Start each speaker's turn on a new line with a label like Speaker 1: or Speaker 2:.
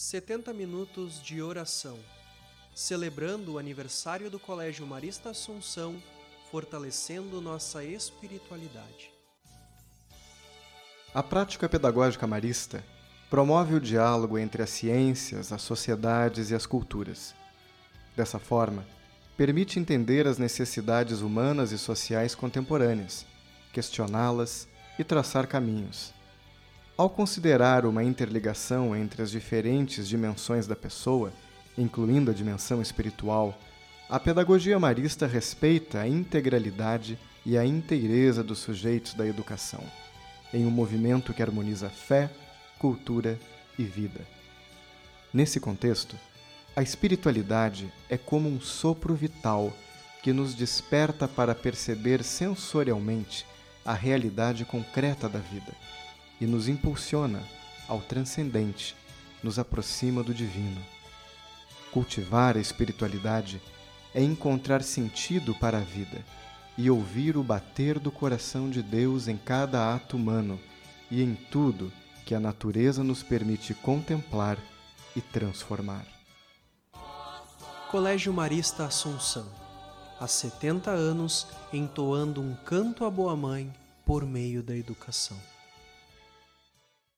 Speaker 1: 70 minutos de oração, celebrando o aniversário do Colégio Marista Assunção, fortalecendo nossa espiritualidade.
Speaker 2: A prática pedagógica marista promove o diálogo entre as ciências, as sociedades e as culturas. Dessa forma, permite entender as necessidades humanas e sociais contemporâneas, questioná-las e traçar caminhos. Ao considerar uma interligação entre as diferentes dimensões da pessoa, incluindo a dimensão espiritual, a pedagogia marista respeita a integralidade e a inteireza dos sujeitos da educação, em um movimento que harmoniza fé, cultura e vida. Nesse contexto, a espiritualidade é como um sopro vital que nos desperta para perceber sensorialmente a realidade concreta da vida e nos impulsiona ao transcendente, nos aproxima do divino. Cultivar a espiritualidade é encontrar sentido para a vida e ouvir o bater do coração de Deus em cada ato humano e em tudo que a natureza nos permite contemplar e transformar.
Speaker 1: Colégio Marista Assunção, há 70 anos entoando um canto à boa mãe por meio da educação.